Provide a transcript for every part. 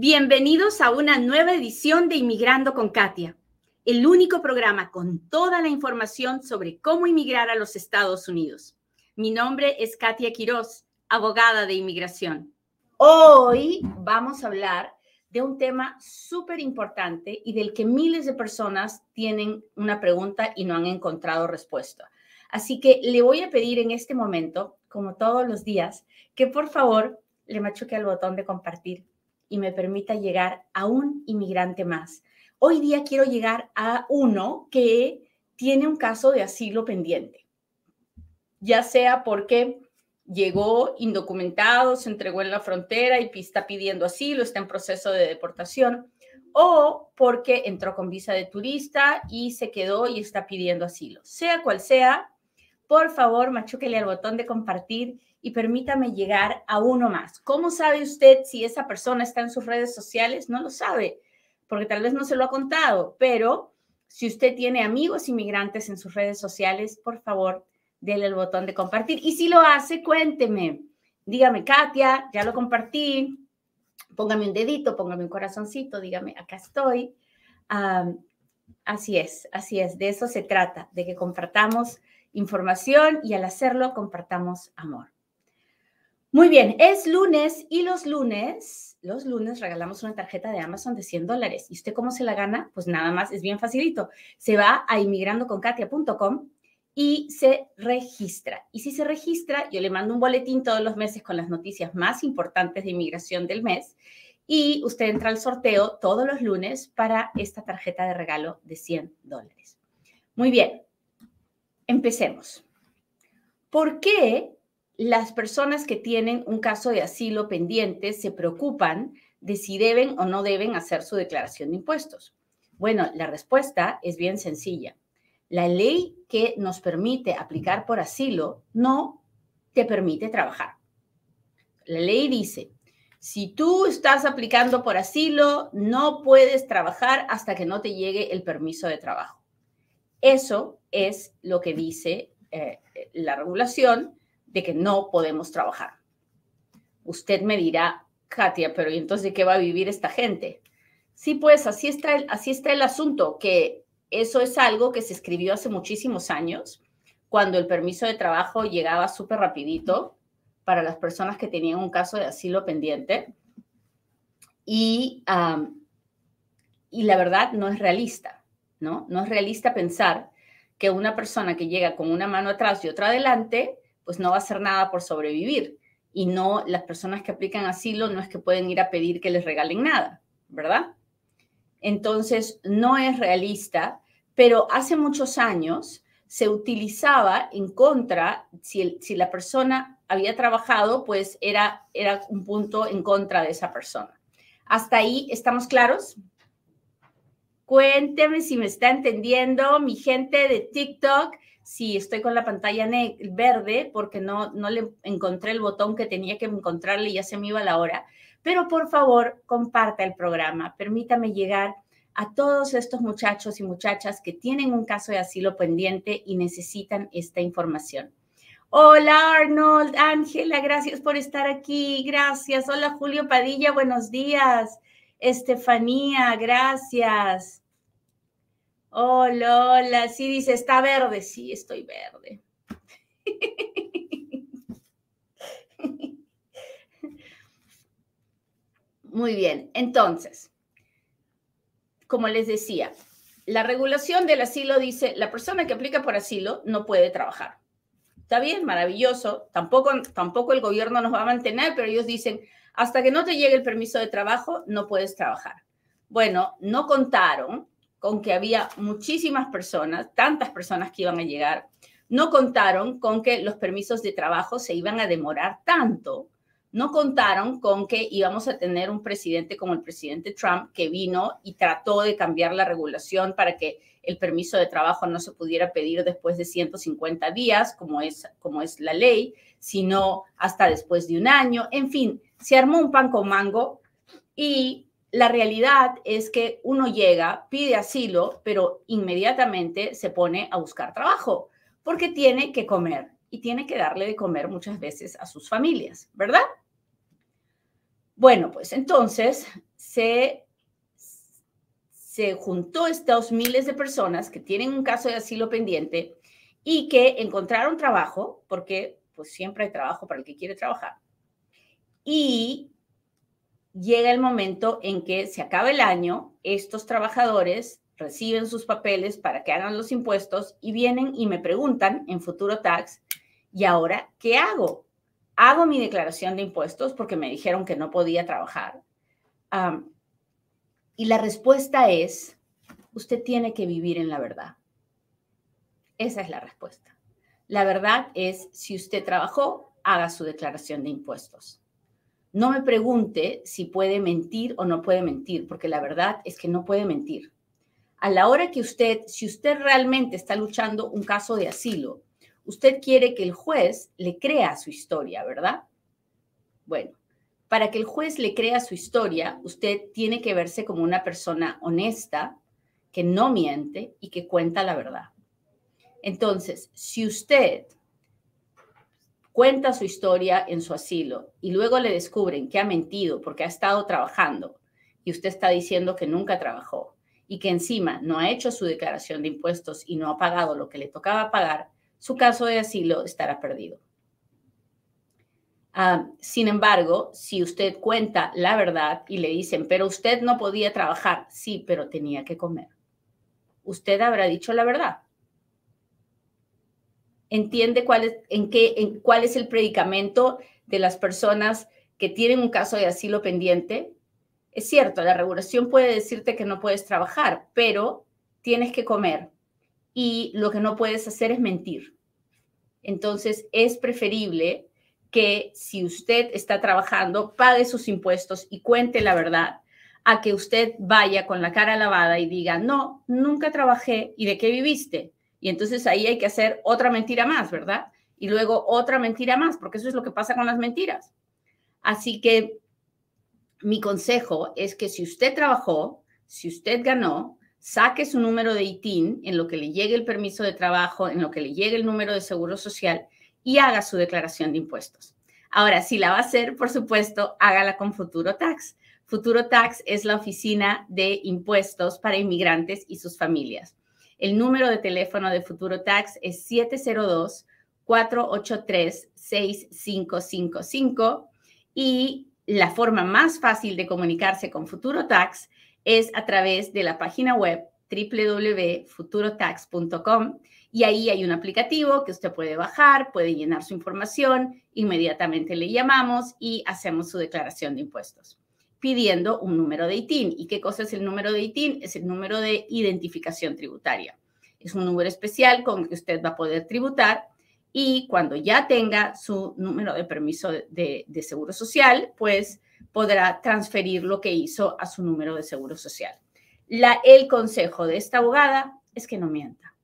Bienvenidos a una nueva edición de Inmigrando con Katia, el único programa con toda la información sobre cómo inmigrar a los Estados Unidos. Mi nombre es Katia Quiroz, abogada de inmigración. Hoy vamos a hablar de un tema súper importante y del que miles de personas tienen una pregunta y no han encontrado respuesta. Así que le voy a pedir en este momento, como todos los días, que por favor le machuque al botón de compartir y me permita llegar a un inmigrante más. Hoy día quiero llegar a uno que tiene un caso de asilo pendiente, ya sea porque llegó indocumentado, se entregó en la frontera y está pidiendo asilo, está en proceso de deportación, o porque entró con visa de turista y se quedó y está pidiendo asilo. Sea cual sea, por favor, machúquele al botón de compartir y permítame llegar a uno más. ¿Cómo sabe usted si esa persona está en sus redes sociales? No lo sabe, porque tal vez no se lo ha contado, pero si usted tiene amigos inmigrantes en sus redes sociales, por favor, déle el botón de compartir. Y si lo hace, cuénteme. Dígame, Katia, ya lo compartí. Póngame un dedito, póngame un corazoncito, dígame, acá estoy. así es, así es, de eso se trata, de que compartamos información y al hacerlo compartamos amor. Muy bien, es lunes y los lunes, los lunes regalamos una tarjeta de Amazon de 100 dólares. ¿Y usted cómo se la gana? Pues nada más, es bien facilito. Se va a inmigrandoconkatia.com y se registra. Y si se registra, yo le mando un boletín todos los meses con las noticias más importantes de inmigración del mes y usted entra al sorteo todos los lunes para esta tarjeta de regalo de 100 dólares. Muy bien, empecemos. ¿Por qué las personas que tienen un caso de asilo pendiente se preocupan de si deben o no deben hacer su declaración de impuestos? Bueno, la respuesta es bien sencilla. La ley que nos permite aplicar por asilo no te permite trabajar. La ley dice, si tú estás aplicando por asilo, no puedes trabajar hasta que no te llegue el permiso de trabajo. Eso es lo que dice eh, la regulación de que no podemos trabajar. Usted me dirá, Katia, pero ¿y entonces de qué va a vivir esta gente? Sí, pues así está, el, así está el asunto, que eso es algo que se escribió hace muchísimos años, cuando el permiso de trabajo llegaba súper rapidito para las personas que tenían un caso de asilo pendiente. Y, y la verdad no es realista, ¿no? No es realista pensar que una persona que llega con una mano atrás y otra adelante pues no va a hacer nada por sobrevivir. Y no, las personas que aplican asilo no es que pueden ir a pedir que les regalen nada, ¿verdad? Entonces, no es realista, pero hace muchos años se utilizaba en contra, si, si la persona había trabajado, pues era, era un punto en contra de esa persona. ¿Hasta ahí estamos claros? Cuénteme si me está entendiendo mi gente de TikTok si estoy con la pantalla verde porque no, no le encontré el botón que tenía que encontrarle y ya se me iba la hora. Pero por favor, comparta el programa, permítame llegar a todos estos muchachos y muchachas que tienen un caso de asilo pendiente y necesitan esta información. Hola Arnold, Ángela, gracias por estar aquí, gracias. Hola Julio Padilla, buenos días. Estefanía, gracias. Hola, hola. Sí, dice, está verde. Sí, estoy verde. Muy bien, entonces, como les decía, la regulación del asilo dice, la persona que aplica por asilo no puede trabajar. Está bien, maravilloso. Tampoco, tampoco el gobierno nos va a mantener, pero ellos dicen, hasta que no te llegue el permiso de trabajo, no puedes trabajar. Bueno, no contaron con que había muchísimas personas, tantas personas que iban a llegar, no contaron con que los permisos de trabajo se iban a demorar tanto, no contaron con que íbamos a tener un presidente como el presidente Trump que vino y trató de cambiar la regulación para que el permiso de trabajo no se pudiera pedir después de 150 días, como es, como es la ley, sino hasta después de un año. En fin, se armó un pan con mango y la realidad es que uno llega, pide asilo, pero inmediatamente se pone a buscar trabajo porque tiene que comer y tiene que darle de comer muchas veces a sus familias, ¿verdad? Bueno, pues entonces se, se juntó estos miles de personas que tienen un caso de asilo pendiente y que encontraron trabajo, porque pues siempre hay trabajo para el que quiere trabajar. Y llega el momento en que se acaba el año, estos trabajadores reciben sus papeles para que hagan los impuestos y vienen y me preguntan en Futuro Tax, ¿y ahora qué hago? ¿Hago mi declaración de impuestos porque me dijeron que no podía trabajar? y la respuesta es, usted tiene que vivir en la verdad. Esa es la respuesta. La verdad es, si usted trabajó, haga su declaración de impuestos. No me pregunte si puede mentir o no puede mentir, porque la verdad es que no puede mentir. A la hora que usted, si usted realmente está luchando un caso de asilo, usted quiere que el juez le crea su historia, ¿verdad? Bueno, para que el juez le crea su historia, usted tiene que verse como una persona honesta, que no miente y que cuenta la verdad. Entonces, si usted cuenta su historia en su asilo y luego le descubren que ha mentido porque ha estado trabajando y usted está diciendo que nunca trabajó y que encima no ha hecho su declaración de impuestos y no ha pagado lo que le tocaba pagar, su caso de asilo estará perdido. Ah, sin embargo, si usted cuenta la verdad y le dicen, pero usted no podía trabajar, sí, pero tenía que comer, usted habrá dicho la verdad entiende cuál es, en qué, en, cuál es el predicamento de las personas que tienen un caso de asilo pendiente. Es cierto, la regulación puede decirte que no puedes trabajar, pero tienes que comer y lo que no puedes hacer es mentir. Entonces, es preferible que si usted está trabajando, pague sus impuestos y cuente la verdad, a que usted vaya con la cara lavada y diga, no, nunca trabajé y de qué viviste. Y entonces ahí hay que hacer otra mentira más, ¿verdad? Y luego otra mentira más, porque eso es lo que pasa con las mentiras. Así que mi consejo es que si usted trabajó, si usted ganó, saque su número de ITIN en lo que le llegue el permiso de trabajo, en lo que le llegue el número de seguro social y haga su declaración de impuestos. Ahora, si la va a hacer, por supuesto, hágala con Futuro Tax. Futuro Tax es la oficina de impuestos para inmigrantes y sus familias. El número de teléfono de Futuro Tax es 702-483-6555 y la forma más fácil de comunicarse con Futuro Tax es a través de la página web www.futurotax.com y ahí hay un aplicativo que usted puede bajar, puede llenar su información, inmediatamente le llamamos y hacemos su declaración de impuestos pidiendo un número de ITIN. ¿Y qué cosa es el número de ITIN? Es el número de identificación tributaria. Es un número especial con el que usted va a poder tributar y cuando ya tenga su número de permiso de, seguro social, pues podrá transferir lo que hizo a su número de seguro social. La, el consejo de esta abogada es que no mienta,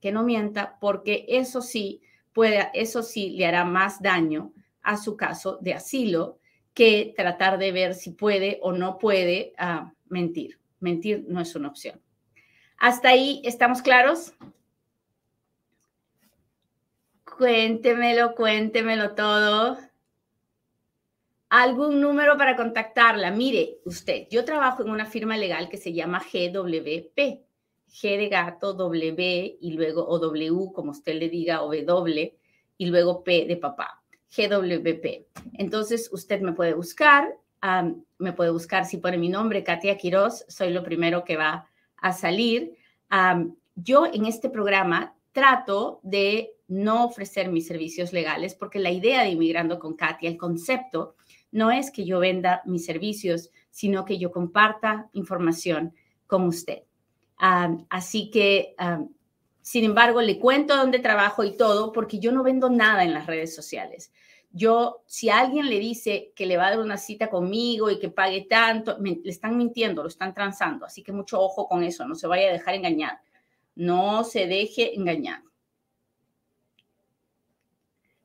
que no mienta porque eso sí puede, eso sí le hará más daño a su caso de asilo que tratar de ver si puede o no puede ah, mentir. Mentir no es una opción. ¿Hasta ahí estamos claros? Cuéntemelo, cuéntemelo todo. ¿Algún número para contactarla? Mire, usted, yo trabajo en una firma legal que se llama GWP. G de gato, W y luego o W, como usted le diga, o W y luego P de papá. GWP. Entonces, usted me puede buscar, me puede buscar si pone mi nombre, Katia Quiroz, soy lo primero que va a salir. yo en este programa trato de no ofrecer mis servicios legales porque la idea de Inmigrando con Katia, el concepto, no es que yo venda mis servicios, sino que yo comparta información con usted. así que, sin embargo, le cuento dónde trabajo y todo porque yo no vendo nada en las redes sociales. Yo, si alguien le dice que le va a dar una cita conmigo y que pague tanto, le están mintiendo, lo están transando. Así que mucho ojo con eso, no se vaya a dejar engañar. No se deje engañar.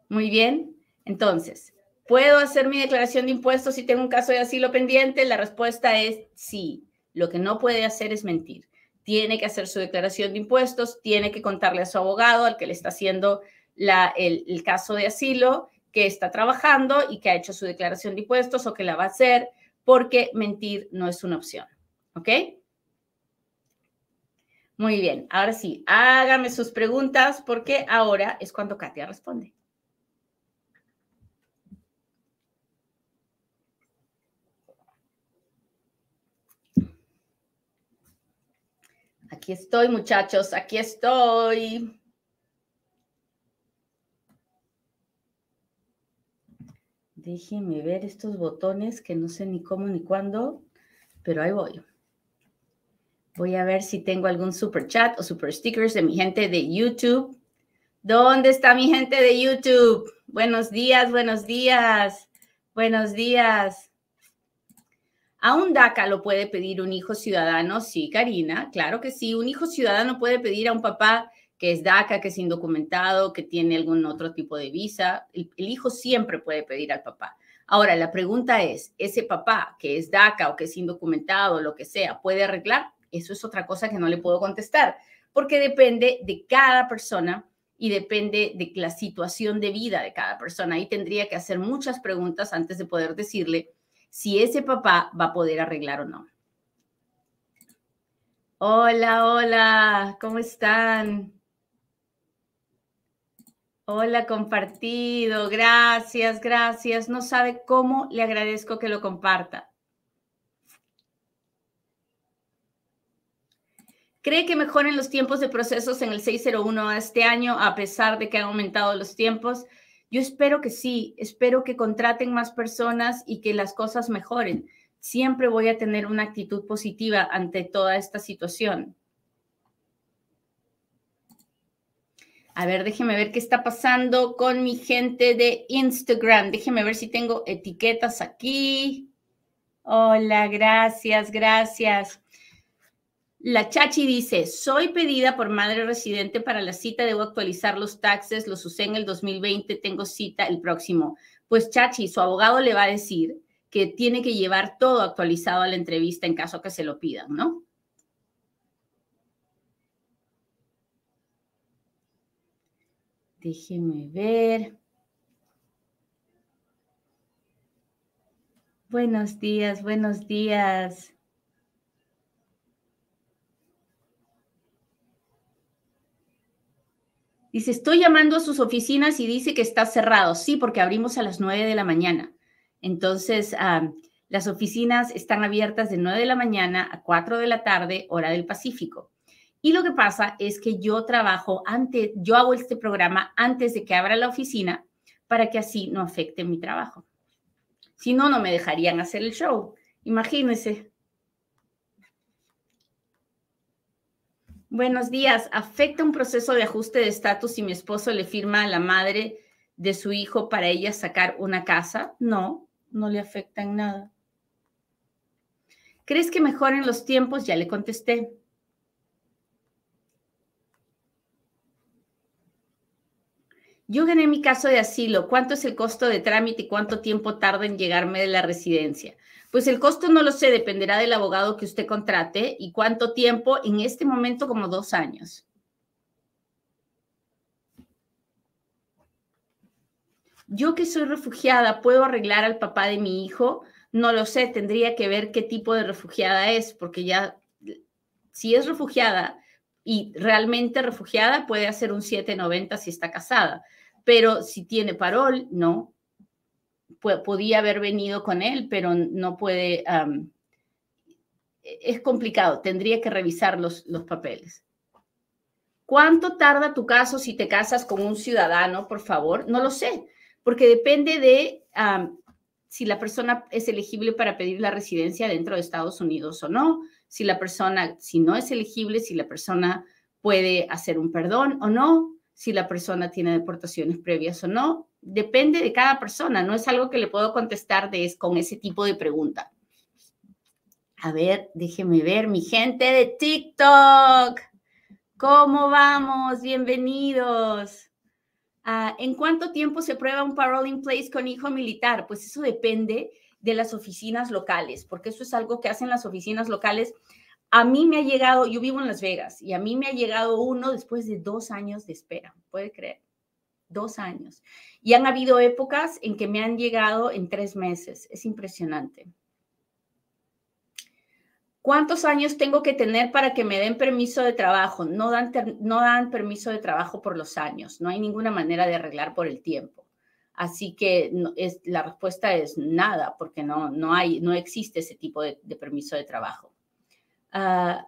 Muy bien, entonces, ¿puedo hacer mi declaración de impuestos si tengo un caso de asilo pendiente? La respuesta es sí. Lo que no puede hacer es mentir. Tiene que hacer su declaración de impuestos, tiene que contarle a su abogado, al que le está haciendo el caso de asilo, que está trabajando y que ha hecho su declaración de impuestos o que la va a hacer, porque mentir no es una opción. ¿Ok? Muy bien, ahora sí, hágame sus preguntas porque ahora es cuando Katia responde. Aquí estoy, muchachos, aquí estoy. Déjenme ver estos botones que no sé ni cómo ni cuándo, pero ahí voy. Voy a ver si tengo algún super chat o super stickers de mi gente de YouTube. ¿Dónde está mi gente de YouTube? Buenos días, buenos días, buenos días. ¿A un DACA lo puede pedir un hijo ciudadano? Sí, Karina, claro que sí. Un hijo ciudadano puede pedir a un papá que es DACA, que es indocumentado, que tiene algún otro tipo de visa. El, el, hijo siempre puede pedir al papá. Ahora, la pregunta es, ¿ese papá que es DACA o que es indocumentado, lo que sea, puede arreglar? Eso es otra cosa que no le puedo contestar, porque depende de cada persona y depende de la situación de vida de cada persona. Ahí tendría que hacer muchas preguntas antes de poder decirle si ese papá va a poder arreglar o no. Hola, hola, ¿cómo están? Hola, compartido, gracias, gracias. No sabe cómo le agradezco que lo comparta. ¿Cree que mejoren los tiempos de procesos en el 601 este año a pesar de que han aumentado los tiempos? Yo espero que sí, espero que contraten más personas y que las cosas mejoren. Siempre voy a tener una actitud positiva ante toda esta situación. A ver, déjeme ver qué está pasando con mi gente de Instagram. Déjeme ver si tengo etiquetas aquí. Hola, gracias, gracias. La Chachi dice, soy pedida por madre residente para la cita, debo actualizar los taxes, los usé en el 2020, tengo cita el próximo. Pues Chachi, su abogado le va a decir que tiene que llevar todo actualizado a la entrevista en caso que se lo pidan, ¿no? Déjeme ver. Buenos días, buenos días. Dice, estoy llamando a sus oficinas y dice que está cerrado. Sí, porque abrimos a las 9 de la mañana. Entonces, las oficinas están abiertas de 9 de la mañana a 4 de la tarde, hora del Pacífico. Y lo que pasa es que yo trabajo antes, yo hago este programa antes de que abra la oficina para que así no afecte mi trabajo. Si no, no me dejarían hacer el show. Imagínense. Buenos días. ¿Afecta un proceso de ajuste de estatus si mi esposo le firma a la madre de su hijo para ella sacar una casa? No, no le afecta en nada. ¿Crees que mejoren los tiempos? Ya le contesté. Yo gané mi caso de asilo. ¿Cuánto es el costo de trámite y cuánto tiempo tarda en llegarme de la residencia? Pues el costo no lo sé, dependerá del abogado que usted contrate y cuánto tiempo, en este momento como dos años. Yo que soy refugiada, ¿puedo arreglar al papá de mi hijo? No lo sé, tendría que ver qué tipo de refugiada es, porque ya, si es refugiada y realmente refugiada, puede hacer un 790 si está casada, pero si tiene parol, no, podía haber venido con él, pero no puede, es complicado, tendría que revisar los, los papeles. ¿Cuánto tarda tu caso si te casas con un ciudadano, por favor? No lo sé, porque depende de si la persona es elegible para pedir la residencia dentro de Estados Unidos o no, si la persona, si no es elegible, si la persona puede hacer un perdón o no, si la persona tiene deportaciones previas o no, depende de cada persona, no es algo que le puedo contestar con ese tipo de pregunta. A ver, déjeme ver, mi gente de TikTok. ¿Cómo vamos? Bienvenidos. Ah, ¿En cuánto tiempo se prueba un parole in place con hijo militar? Pues eso depende de las oficinas locales, porque eso es algo que hacen las oficinas locales. A mí me ha llegado, yo vivo en Las Vegas, y a mí me ha llegado uno después de dos años de espera, ¿puede creer? Dos años. Y han habido épocas en que me han llegado en tres meses. Es impresionante. ¿Cuántos años tengo que tener para que me den permiso de trabajo? No dan, no dan permiso de trabajo por los años. No hay ninguna manera de arreglar por el tiempo. Así que es, la respuesta es nada, porque no, no, hay, no existe ese tipo de, permiso de trabajo. Ah,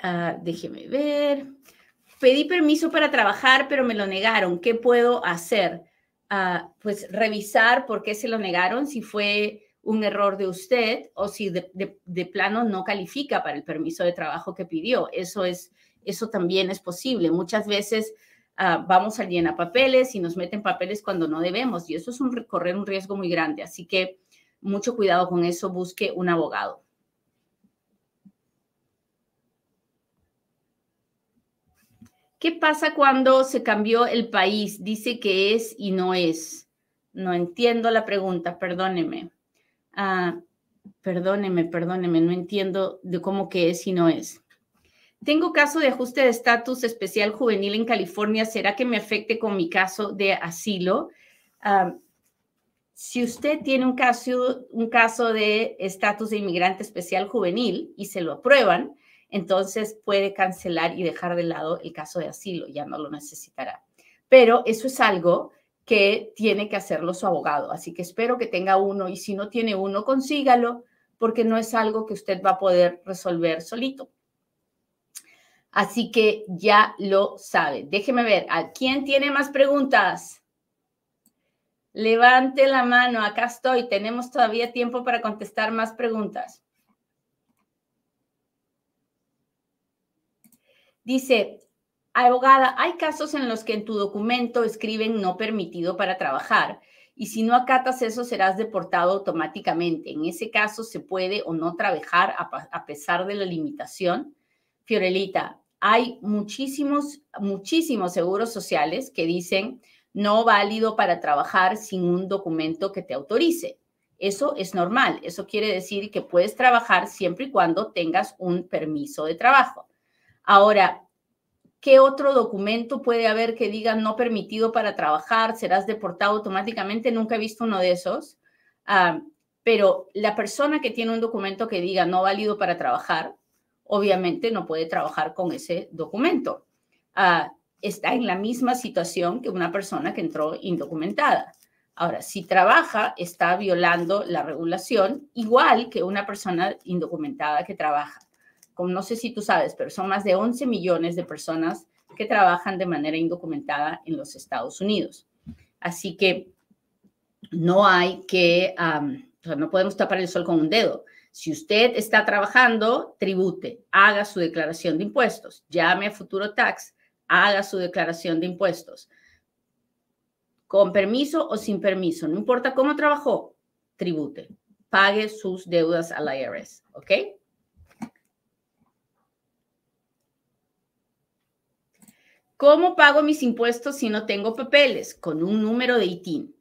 ah, déjeme ver. Pedí permiso para trabajar, pero me lo negaron. ¿Qué puedo hacer? Ah, pues revisar por qué se lo negaron, si fue un error de usted o si de, plano no califica para el permiso de trabajo que pidió. Eso, es, eso también es posible. Muchas veces uh, vamos al papeles y nos meten papeles cuando no debemos y eso es un, correr un riesgo muy grande. Así que mucho cuidado con eso, busque un abogado. ¿Qué pasa cuando se cambió el país? Dice que es y no es. No entiendo la pregunta, perdóneme. Ah, perdóneme, perdóneme, no entiendo de cómo que es y no es. Tengo caso de ajuste de estatus especial juvenil en California. ¿Será que me afecte con mi caso de asilo? Ah, si usted tiene un caso, un caso de estatus de inmigrante especial juvenil y se lo aprueban, entonces puede cancelar y dejar de lado el caso de asilo, ya no lo necesitará. Pero eso es algo que tiene que hacerlo su abogado. Así que espero que tenga uno y si no tiene uno, consígalo porque no es algo que usted va a poder resolver solito. Así que ya lo sabe. Déjeme ver, ¿a quién tiene más preguntas? Levante la mano, acá estoy. Tenemos todavía tiempo para contestar más preguntas. Dice, Abogada, hay casos en los que en tu documento escriben no permitido para trabajar y si no acatas eso serás deportado automáticamente. En ese caso se puede o no trabajar a, pesar de la limitación. Fiorelita, hay muchísimos, muchísimos seguros sociales que dicen no válido para trabajar sin un documento que te autorice. Eso es normal. Eso quiere decir que puedes trabajar siempre y cuando tengas un permiso de trabajo. Ahora, ¿Qué otro documento puede haber que diga no permitido para trabajar? ¿Serás deportado automáticamente? Nunca he visto uno de esos. Ah, pero la persona que tiene un documento que diga no válido para trabajar, obviamente no puede trabajar con ese documento. Ah, está en la misma situación que una persona que entró indocumentada. Ahora, si trabaja, está violando la regulación igual que una persona indocumentada que trabaja no sé si tú sabes, pero son más de 11 millones de personas que trabajan de manera indocumentada en los Estados Unidos. Así que no hay que, no podemos tapar el sol con un dedo. Si usted está trabajando, tribute, haga su declaración de impuestos, llame a Futuro Tax, haga su declaración de impuestos. Con permiso o sin permiso, no importa cómo trabajó, tribute, pague sus deudas al IRS, ¿ok? ¿Cómo pago mis impuestos si no tengo papeles? Con un número de ITIN.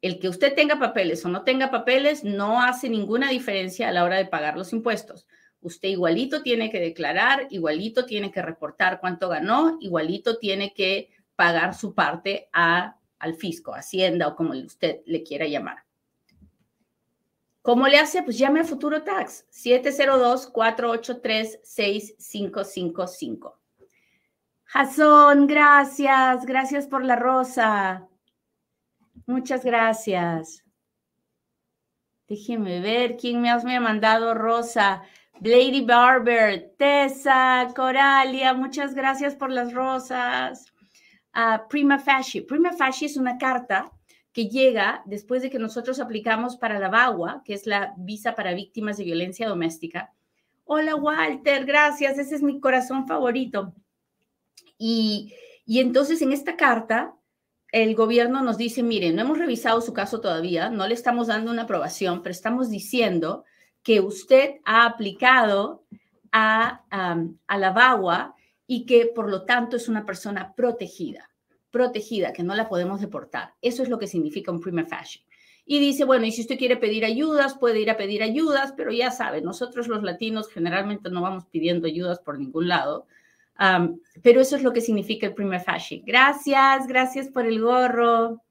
El que usted tenga papeles o no tenga papeles no hace ninguna diferencia a la hora de pagar los impuestos. Usted igualito tiene que declarar, igualito tiene que reportar cuánto ganó, igualito tiene que pagar su parte a, al fisco, Hacienda o como usted le quiera llamar. ¿Cómo le hace? Pues llame a Futuro Tax, 702-483-6555. Jason, gracias, gracias por la rosa. Muchas gracias. Déjeme ver quién me ha mandado rosa. Lady Barber, Tessa, Coralia, muchas gracias por las rosas. Ah, Prima Facie. Prima Facie es una carta que llega después de que nosotros aplicamos para la VAWA, que es la visa para víctimas de violencia doméstica. Hola Walter, gracias, ese es mi corazón favorito. Y, entonces en esta carta, el gobierno nos dice, miren, no hemos revisado su caso todavía, no le estamos dando una aprobación, pero estamos diciendo que usted ha aplicado a, a la VAWA y que por lo tanto es una persona protegida, protegida, que no la podemos deportar. Eso es lo que significa un prima facie. Y dice, bueno, y si usted quiere pedir ayudas, puede ir a pedir ayudas, pero ya sabe, nosotros los latinos generalmente no vamos pidiendo ayudas por ningún lado pero eso es lo que significa el primer facie. Gracias, gracias por el gorro.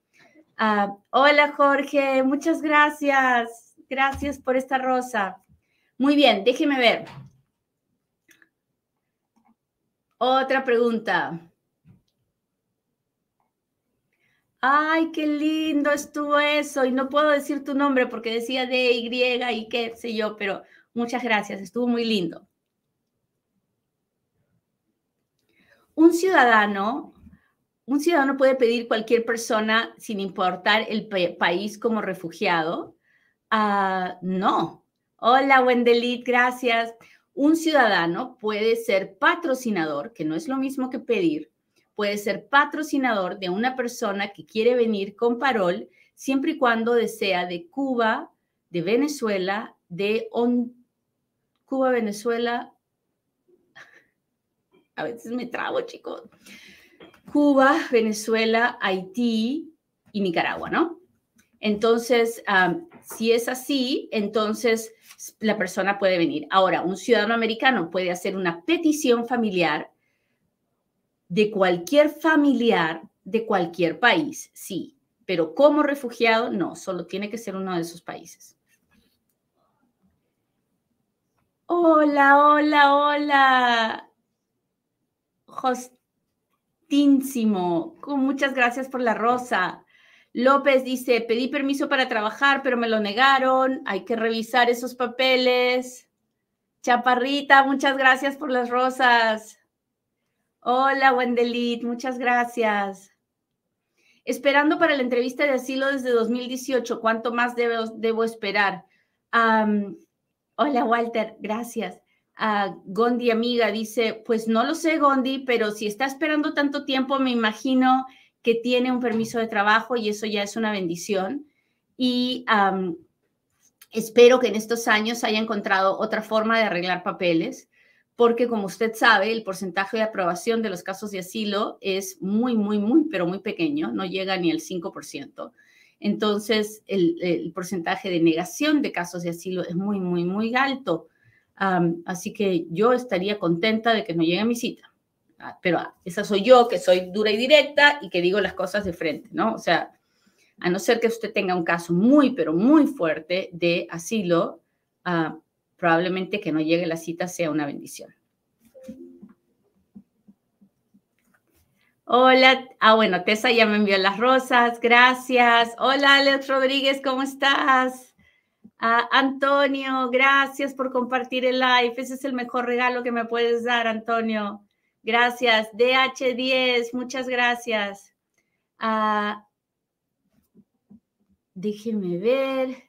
hola Jorge, muchas gracias. Gracias por esta rosa. Muy bien, déjeme ver. Otra pregunta. Ay, qué lindo estuvo eso. Y no puedo decir tu nombre porque decía de Y y qué sé yo, pero muchas gracias. Estuvo muy lindo. Un ciudadano, un ciudadano puede pedir cualquier persona sin importar el país como refugiado. Ah, no. Hola, Wendelit, gracias. Un ciudadano puede ser patrocinador, que no es lo mismo que pedir, puede ser patrocinador de una persona que quiere venir con parol siempre y cuando desea de Cuba, de Venezuela, de Cuba, Venezuela. A veces me trago, chicos. Cuba, Venezuela, Haití y Nicaragua, ¿no? Entonces, si es así, entonces la persona puede venir. Ahora, un ciudadano americano puede hacer una petición familiar de cualquier familiar de cualquier país, sí, pero como refugiado, no, solo tiene que ser uno de esos países. Hola, hola, hola. Hostínsimo. Muchas gracias por la rosa. López dice, pedí permiso para trabajar, pero me lo negaron. Hay que revisar esos papeles. Chaparrita, muchas gracias por las rosas. Hola, Wendelit, muchas gracias. Esperando para la entrevista de asilo desde 2018, ¿cuánto más debo esperar? hola, Walter, gracias. Uh, Gondi, amiga, dice, pues no lo sé, Gondi, pero si está esperando tanto tiempo, me imagino que tiene un permiso de trabajo y eso ya es una bendición. Y espero que en estos años haya encontrado otra forma de arreglar papeles porque como usted sabe, el porcentaje de aprobación de los casos de asilo es muy, muy, muy, pero muy pequeño, no llega ni al 5%. Entonces, el, porcentaje de negación de casos de asilo es muy, muy, muy alto. Así que yo estaría contenta de que no llegue a mi cita. Ah, pero ah, esa soy yo, que soy dura y directa y que digo las cosas de frente, ¿no? O sea, a no ser que usted tenga un caso muy, pero muy fuerte de asilo, uh, probablemente que no llegue la cita sea una bendición. Hola, ah bueno, Tessa ya me envió las rosas, gracias. Hola, Alex Rodríguez, ¿cómo estás? Ah, Antonio, gracias por compartir el live. Ese es el mejor regalo que me puedes dar, Antonio. Gracias. DH10, muchas gracias. Ah, déjeme ver.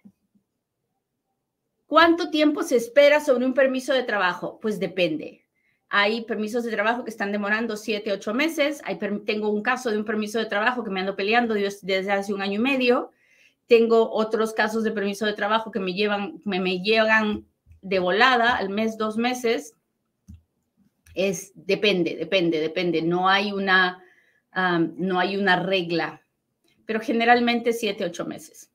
¿Cuánto tiempo se espera sobre un permiso de trabajo? Pues depende. Hay permisos de trabajo que están demorando siete, ocho meses. tengo un caso de un permiso de trabajo que me ando peleando desde hace un año y medio. Tengo otros casos de permiso de trabajo que me llevan, me, me llegan de volada al mes, dos meses. Es depende, depende, depende. No hay una, no hay una regla, pero generalmente siete, ocho meses.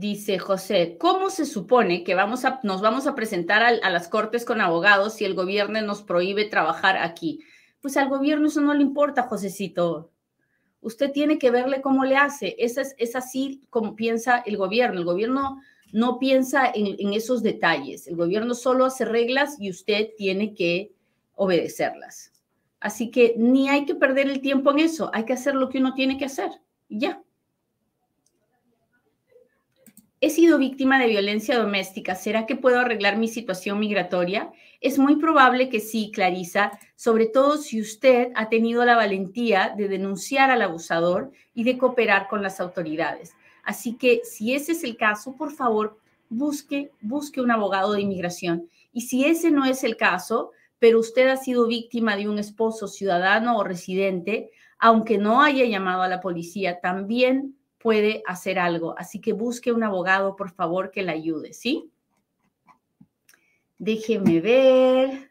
Dice José, ¿cómo se supone que vamos a, nos vamos a presentar a, las cortes con abogados si el gobierno nos prohíbe trabajar aquí? Pues al gobierno eso no le importa, Josecito. Usted tiene que verle cómo le hace. Es, es así como piensa el gobierno. El gobierno no piensa en, esos detalles. El gobierno solo hace reglas y usted tiene que obedecerlas. Así que ni hay que perder el tiempo en eso. Hay que hacer lo que uno tiene que hacer. Ya. He sido víctima de violencia doméstica. ¿Será que puedo arreglar mi situación migratoria? Es muy probable que sí, Clarisa, sobre todo si usted ha tenido la valentía de denunciar al abusador y de cooperar con las autoridades. Así que si ese es el caso, por favor, busque, busque un abogado de inmigración. Y si ese no es el caso, pero usted ha sido víctima de un esposo ciudadano o residente, aunque no haya llamado a la policía, también puede hacer algo. Así que busque un abogado, por favor, que le ayude, ¿sí? Déjeme ver.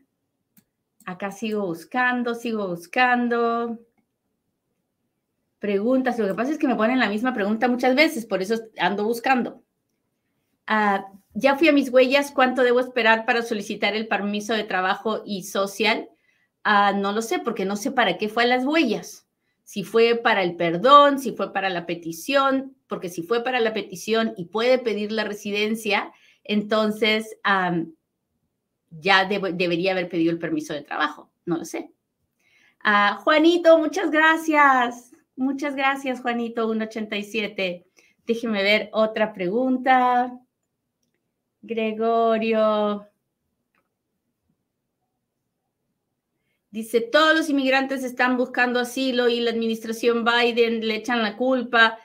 Acá sigo buscando, sigo buscando. Preguntas. Lo que pasa es que me ponen la misma pregunta muchas veces, por eso ando buscando. Ah, ya fui a mis huellas. ¿Cuánto debo esperar para solicitar el permiso de trabajo y social? Ah, no lo sé, porque no sé para qué fue a las huellas. Si fue para el perdón, si fue para la petición, porque si fue para la petición y puede pedir la residencia, entonces ya debería haber pedido el permiso de trabajo. No lo sé. Ah, Juanito, muchas gracias. Muchas gracias, Juanito, 187. Déjeme ver otra pregunta. Gregorio. Dice, todos los inmigrantes están buscando asilo y la administración Biden le echan la culpa.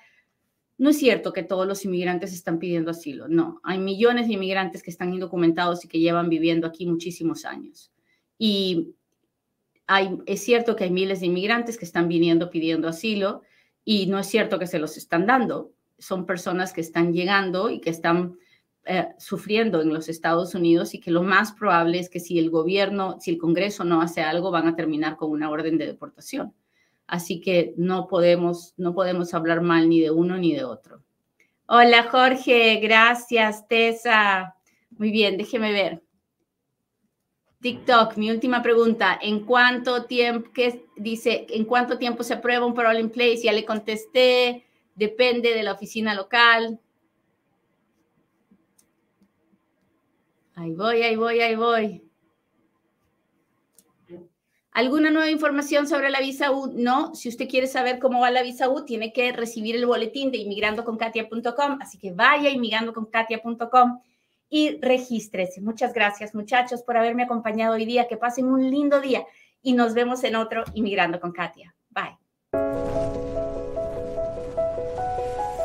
No es cierto que todos los inmigrantes están pidiendo asilo, no. Hay millones de inmigrantes que están indocumentados y que llevan viviendo aquí muchísimos años. Y es cierto que hay miles de inmigrantes que están viniendo pidiendo asilo y no es cierto que se los están dando. Son personas que están llegando y que están eh, sufriendo en los Estados Unidos y que lo más probable es que si el gobierno, si el Congreso no hace algo, van a terminar con una orden de deportación. Así que no podemos, no podemos hablar mal ni de uno ni de otro. Hola Jorge, gracias Tessa. Muy bien, déjeme ver. TikTok, mi última pregunta. ¿En cuánto tiempo, qué dice, en cuánto tiempo se aprueba un parole in place? Ya le contesté, depende de la oficina local. Ahí voy, ahí voy, ahí voy. ¿Alguna nueva información sobre la visa U? No, si usted quiere saber cómo va la visa U, tiene que recibir el boletín de inmigrandoconkatia.com, así que vaya inmigrandoconkatia.com y regístrese. Muchas gracias, muchachos, por haberme acompañado hoy día. Que pasen un lindo día y nos vemos en otro Inmigrando con Katia. Bye.